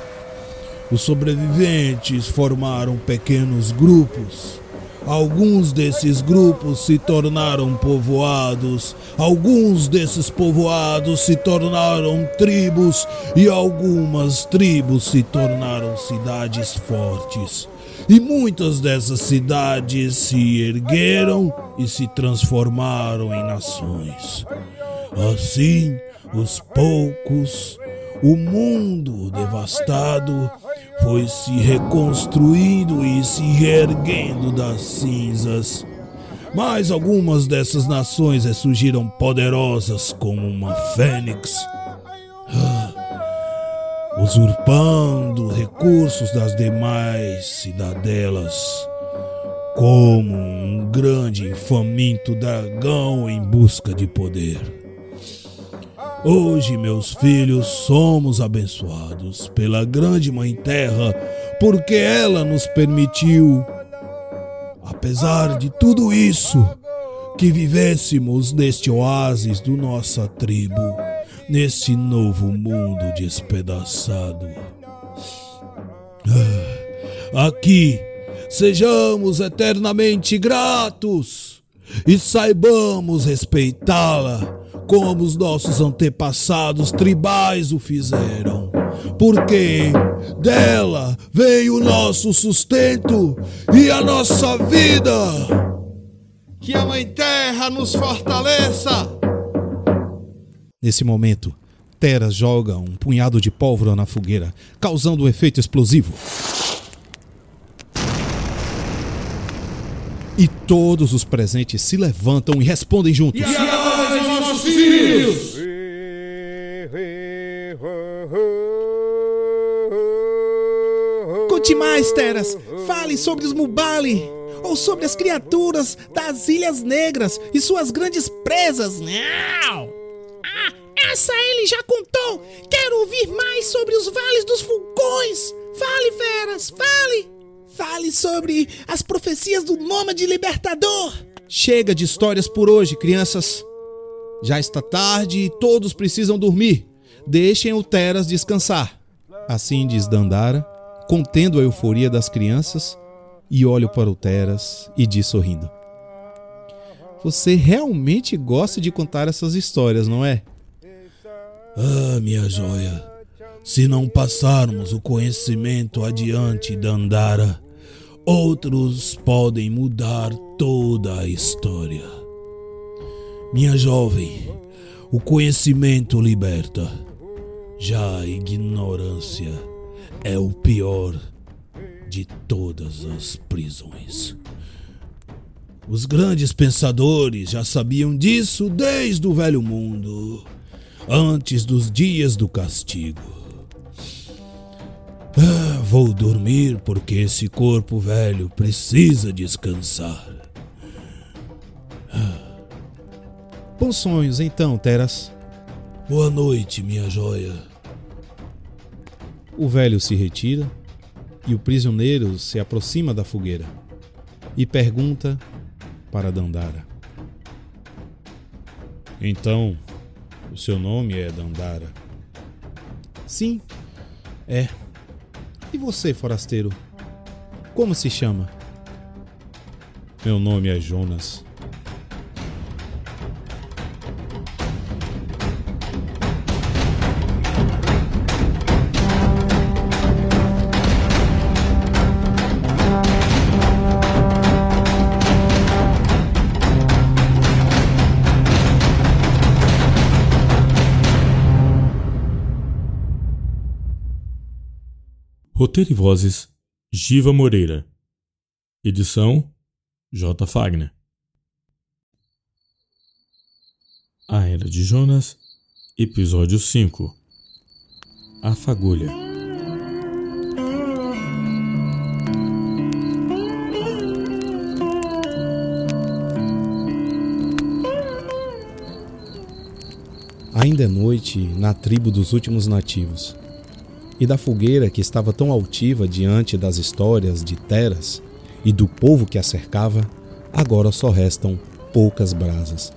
os sobreviventes formaram pequenos grupos. Alguns desses grupos se tornaram povoados, alguns desses povoados se tornaram tribos e algumas tribos se tornaram cidades fortes. e muitas dessas cidades se ergueram e se transformaram em nações. Assim, os poucos, o mundo devastado foi se reconstruindo e se reerguendo das cinzas. Mas algumas dessas nações ressurgiram poderosas como uma fênix, ah, usurpando recursos das demais cidadelas, como um grande faminto dragão em busca de poder. Hoje, meus filhos, somos abençoados pela grande Mãe Terra, porque ela nos permitiu, apesar de tudo isso, que vivêssemos neste oásis do nossa tribo, nesse novo mundo despedaçado. Ah, aqui, sejamos eternamente gratos e saibamos respeitá-la como os nossos antepassados tribais o fizeram. Porque dela veio o nosso sustento e a nossa vida. Que a Mãe Terra nos fortaleça! Nesse momento, Teras joga um punhado de pólvora na fogueira, causando um efeito explosivo. E todos os presentes se levantam e respondem juntos. Filhos! Conte mais, Teras. Fale sobre os Mubali. Ou sobre as criaturas das Ilhas Negras e suas grandes presas. Não! Ah, essa ele já contou. Quero ouvir mais sobre os vales dos vulcões. Fale, Feras, fale. Fale sobre as profecias do Nômade Libertador. Chega de histórias por hoje, crianças. Já está tarde e todos precisam dormir. Deixem o Teras descansar. Assim diz Dandara, contendo a euforia das crianças, e olho para o Teras e diz sorrindo: Você realmente gosta de contar essas histórias, não é? Ah, minha joia, se não passarmos o conhecimento adiante, Dandara, outros podem mudar toda a história. Minha jovem, o conhecimento liberta, já a ignorância é o pior de todas as prisões. Os grandes pensadores já sabiam disso desde o velho mundo, antes dos dias do castigo. Ah, vou dormir porque esse corpo velho precisa descansar. Bons sonhos então, Teras. Boa noite, minha joia. O velho se retira e o prisioneiro se aproxima da fogueira e pergunta para Dandara: Então, o seu nome é Dandara? Sim, é. E você, forasteiro? Como se chama? Meu nome é Jonas. Roteiro e vozes: Giva Moreira. Edição: J. Fagner. A Era de Jonas, Episódio 5 A Fagulha. Ainda é noite na tribo dos últimos nativos e da fogueira que estava tão altiva diante das histórias de Teras e do povo que a cercava, agora só restam poucas brasas.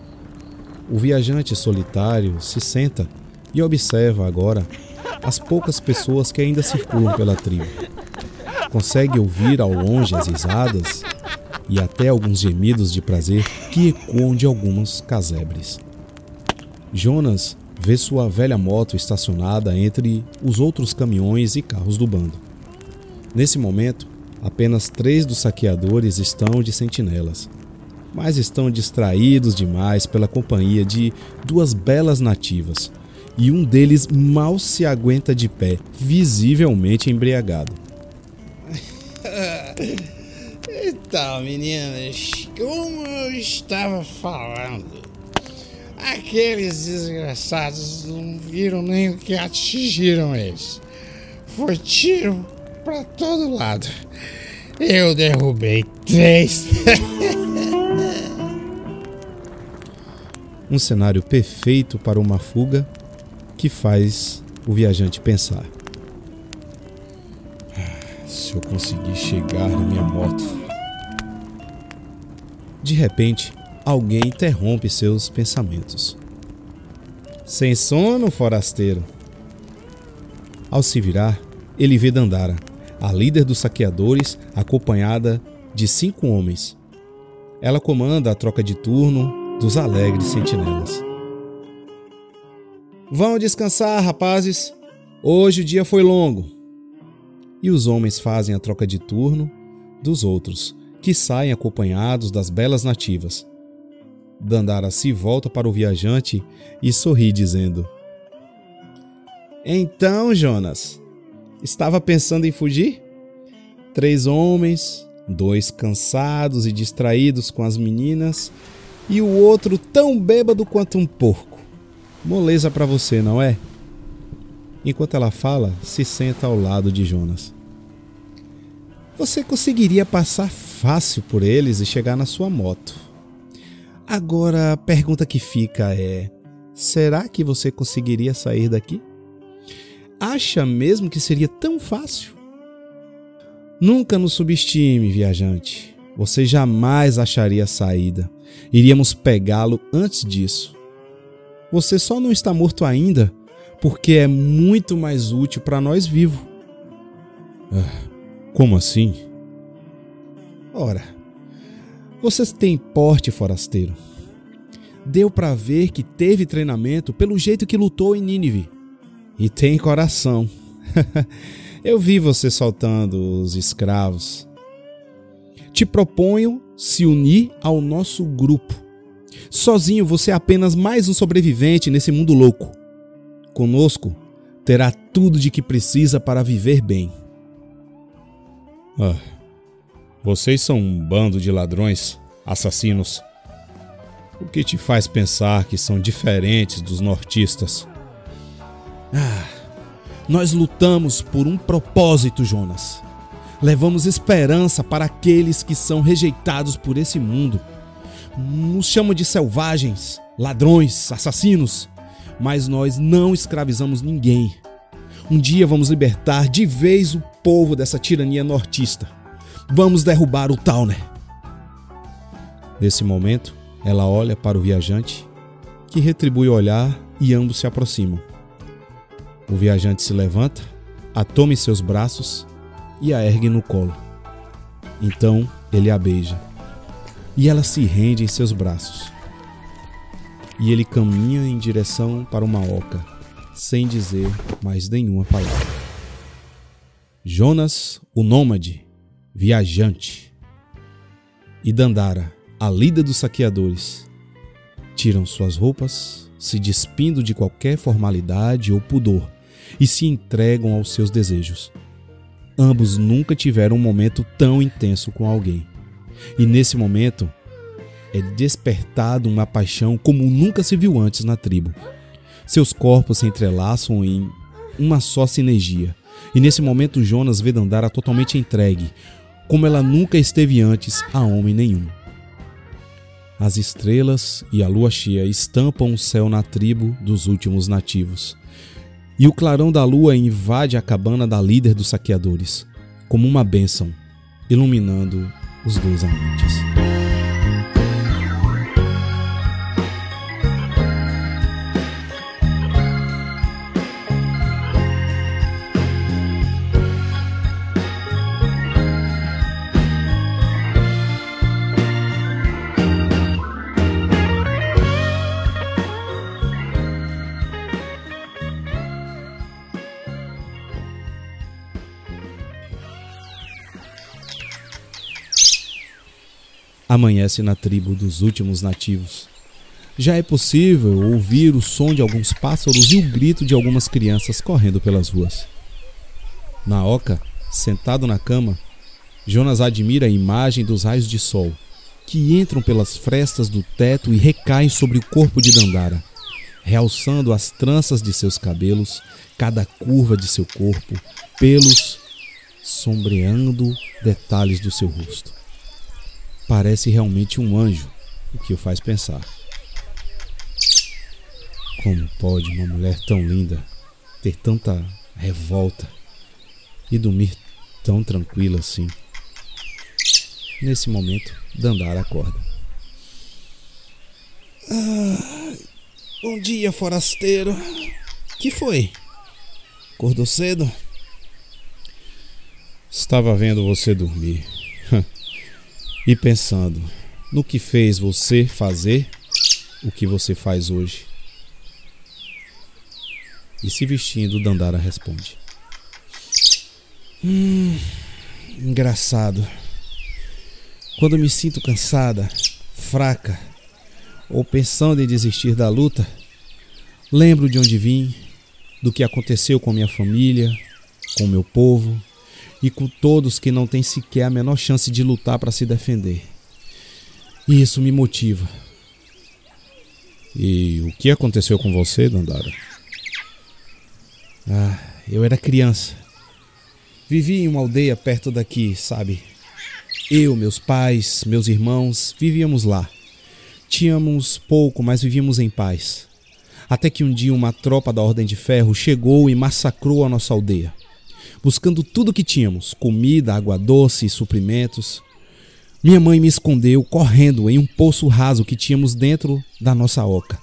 O viajante solitário se senta e observa agora as poucas pessoas que ainda circulam pela tribo. Consegue ouvir ao longe as risadas e até alguns gemidos de prazer que ecoam de alguns casebres. Jonas vê sua velha moto estacionada entre os outros caminhões e carros do bando. Nesse momento, Apenas três dos saqueadores estão de sentinelas, mas estão distraídos demais pela companhia de duas belas nativas, e um deles mal se aguenta de pé, visivelmente embriagado. Então, meninas, como eu estava falando, aqueles desgraçados não viram nem o que atingiram eles. Foi tiro pra todo lado. Eu derrubei três. um cenário perfeito para uma fuga que faz o viajante pensar. Ah, se eu conseguir chegar na minha moto. De repente, alguém interrompe seus pensamentos. Sem sono, forasteiro. Ao se virar, ele vê Dandara, a líder dos saqueadores, acompanhada de cinco homens. Ela comanda a troca de turno dos alegres sentinelas. Vão descansar, rapazes. Hoje o dia foi longo. E os homens fazem a troca de turno dos outros, que saem acompanhados das belas nativas. Dandara se volta para o viajante e sorri, dizendo: Então, Jonas, Estava pensando em fugir? Três homens, dois cansados e distraídos com as meninas, e o outro tão bêbado quanto um porco. Moleza para você, não é? Enquanto ela fala, se senta ao lado de Jonas. Você conseguiria passar fácil por eles e chegar na sua moto. Agora, a pergunta que fica é: será que você conseguiria sair daqui? Acha mesmo que seria tão fácil? Nunca nos subestime, viajante. Você jamais acharia a saída. Iríamos pegá-lo antes disso. Você só não está morto ainda porque é muito mais útil para nós vivos. Ah, como assim? Ora, vocês têm porte forasteiro. Deu para ver que teve treinamento pelo jeito que lutou em Nínive e tem coração. Eu vi você soltando os escravos. Te proponho se unir ao nosso grupo. Sozinho você é apenas mais um sobrevivente nesse mundo louco. Conosco terá tudo de que precisa para viver bem. Ah, vocês são um bando de ladrões, assassinos. O que te faz pensar que são diferentes dos nortistas? Ah, nós lutamos por um propósito, Jonas. Levamos esperança para aqueles que são rejeitados por esse mundo. Nos chamam de selvagens, ladrões, assassinos, mas nós não escravizamos ninguém. Um dia vamos libertar de vez o povo dessa tirania nortista. Vamos derrubar o Towner. Nesse momento, ela olha para o viajante, que retribui o olhar e ambos se aproximam. O viajante se levanta, a toma em seus braços e a ergue no colo. Então ele a beija. E ela se rende em seus braços. E ele caminha em direção para uma oca, sem dizer mais nenhuma palavra. Jonas, o nômade, viajante, e Dandara, a líder dos saqueadores, tiram suas roupas, se despindo de qualquer formalidade ou pudor, e se entregam aos seus desejos. Ambos nunca tiveram um momento tão intenso com alguém. E nesse momento é despertado uma paixão como nunca se viu antes na tribo. Seus corpos se entrelaçam em uma só sinergia. E nesse momento Jonas vê Dandara totalmente entregue, como ela nunca esteve antes a homem nenhum. As estrelas e a lua cheia estampam o céu na tribo dos últimos nativos e o clarão da lua invade a cabana da líder dos saqueadores, como uma bênção, iluminando os dois amantes. Amanhece na tribo dos últimos nativos. Já é possível ouvir o som de alguns pássaros e o grito de algumas crianças correndo pelas ruas. Na oca, sentado na cama, Jonas admira a imagem dos raios de sol que entram pelas frestas do teto e recaem sobre o corpo de Dandara, realçando as tranças de seus cabelos, cada curva de seu corpo, pelos sombreando detalhes do seu rosto. Parece realmente um anjo, o que o faz pensar. Como pode uma mulher tão linda ter tanta revolta e dormir tão tranquila assim? Nesse momento, Dandara acorda. Ah, bom dia, forasteiro. Que foi? Acordou cedo? Estava vendo você dormir e pensando no que fez você fazer o que você faz hoje. E se vestindo, Dandara responde: Hum, engraçado. Quando me sinto cansada, fraca ou pensando em desistir da luta, lembro de onde vim, do que aconteceu com minha família, com meu povo e com todos que não têm sequer a menor chance de lutar para se defender. E isso me motiva. E o que aconteceu com você, Dandara? Ah, eu era criança. Vivi em uma aldeia perto daqui, sabe? Eu, meus pais, meus irmãos, vivíamos lá. Tínhamos pouco, mas vivíamos em paz. Até que um dia uma tropa da Ordem de Ferro chegou e massacrou a nossa aldeia, buscando tudo que tínhamos: comida, água doce e suprimentos. Minha mãe me escondeu correndo em um poço raso que tínhamos dentro da nossa oca.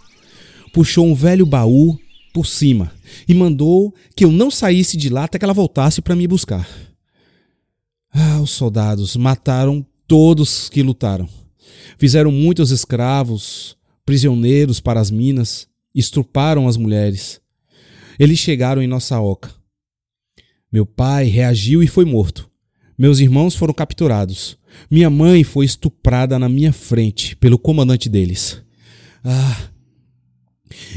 Puxou um velho baú por cima e mandou que eu não saísse de lá até que ela voltasse para me buscar. Ah, os soldados mataram todos que lutaram. Fizeram muitos escravos, prisioneiros para as minas, estruparam as mulheres. Eles chegaram em nossa oca. Meu pai reagiu e foi morto. Meus irmãos foram capturados. Minha mãe foi estuprada na minha frente pelo comandante deles. Ah,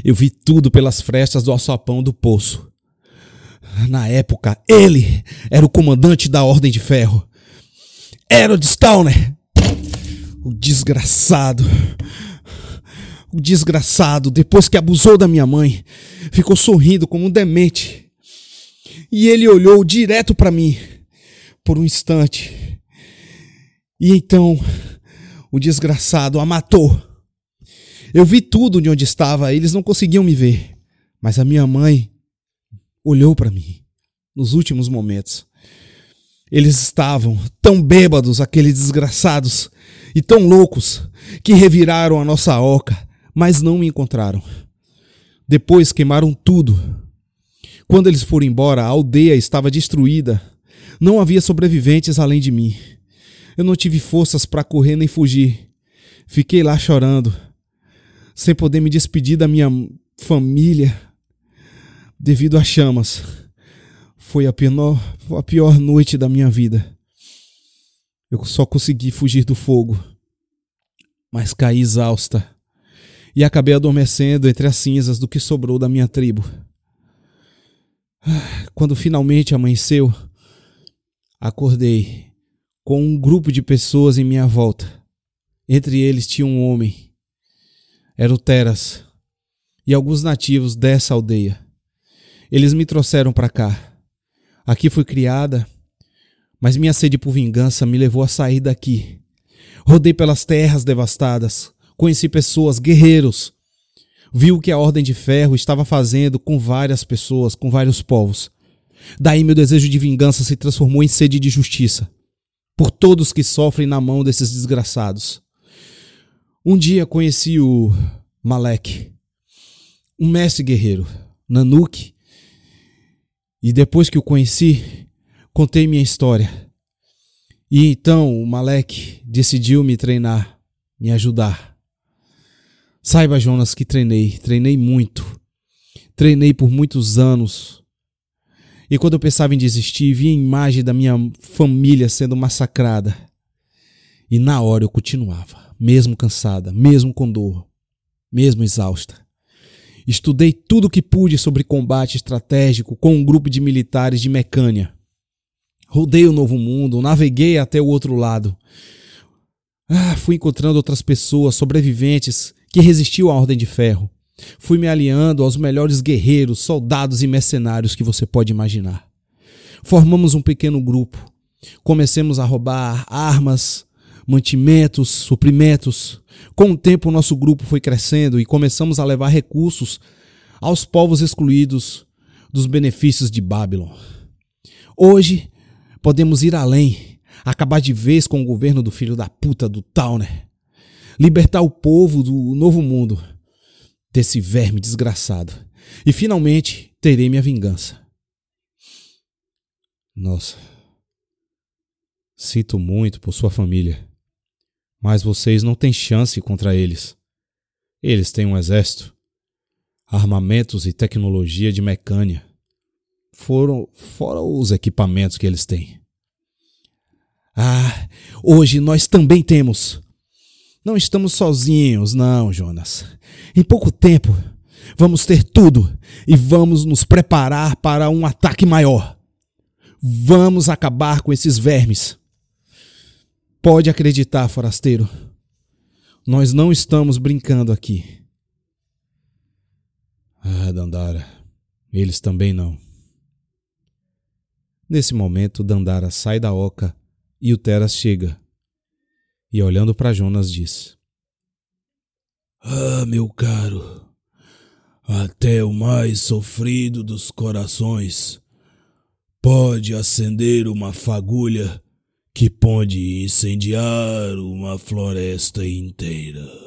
eu vi tudo pelas frestas do alçapão do poço. Na época, ele era o comandante da Ordem de Ferro. O Stauner. O desgraçado. O desgraçado, depois que abusou da minha mãe, ficou sorrindo como um demente. E ele olhou direto para mim por um instante. E então, o desgraçado a matou. Eu vi tudo de onde estava, eles não conseguiam me ver. Mas a minha mãe olhou para mim nos últimos momentos. Eles estavam tão bêbados, aqueles desgraçados, e tão loucos, que reviraram a nossa oca, mas não me encontraram. Depois queimaram tudo. Quando eles foram embora, a aldeia estava destruída. Não havia sobreviventes além de mim. Eu não tive forças para correr nem fugir. Fiquei lá chorando, sem poder me despedir da minha família, devido às chamas. Foi a pior, a pior noite da minha vida. Eu só consegui fugir do fogo, mas caí exausta e acabei adormecendo entre as cinzas do que sobrou da minha tribo. Quando finalmente amanheceu, acordei com um grupo de pessoas em minha volta. Entre eles tinha um homem. Era o Teras e alguns nativos dessa aldeia. Eles me trouxeram para cá. Aqui fui criada, mas minha sede por vingança me levou a sair daqui. Rodei pelas terras devastadas, conheci pessoas, guerreiros. Vi o que a Ordem de Ferro estava fazendo com várias pessoas, com vários povos. Daí meu desejo de vingança se transformou em sede de justiça, por todos que sofrem na mão desses desgraçados. Um dia conheci o Malek, um mestre guerreiro, Nanuk, e depois que o conheci, contei minha história. E então o Malek decidiu me treinar, me ajudar. Saiba, Jonas, que treinei, treinei muito. Treinei por muitos anos. E quando eu pensava em desistir, via a imagem da minha família sendo massacrada. E na hora eu continuava, mesmo cansada, mesmo com dor, mesmo exausta. Estudei tudo o que pude sobre combate estratégico com um grupo de militares de Mecânia. Rodei o Novo Mundo, naveguei até o outro lado. Ah, fui encontrando outras pessoas, sobreviventes, que resistiam à Ordem de Ferro. Fui me aliando aos melhores guerreiros, soldados e mercenários que você pode imaginar. Formamos um pequeno grupo. Comecemos a roubar armas, mantimentos, suprimentos. Com o tempo, nosso grupo foi crescendo e começamos a levar recursos aos povos excluídos dos benefícios de Babylon. Hoje, podemos ir além, acabar de vez com o governo do filho da puta do Towner, libertar o povo do novo mundo desse verme desgraçado. E finalmente terei minha vingança. Nossa. Sinto muito por sua família. Mas vocês não têm chance contra eles. Eles têm um exército, armamentos e tecnologia de mecânia. Foram fora os equipamentos que eles têm. Ah, hoje nós também temos. Não estamos sozinhos, não, Jonas. Em pouco tempo vamos ter tudo e vamos nos preparar para um ataque maior. Vamos acabar com esses vermes. Pode acreditar, forasteiro. Nós não estamos brincando aqui. Ah, Dandara, eles também não. Nesse momento, Dandara sai da oca e o Teras chega. E olhando para Jonas diz: Ah, meu caro, até o mais sofrido dos corações pode acender uma fagulha que pode incendiar uma floresta inteira.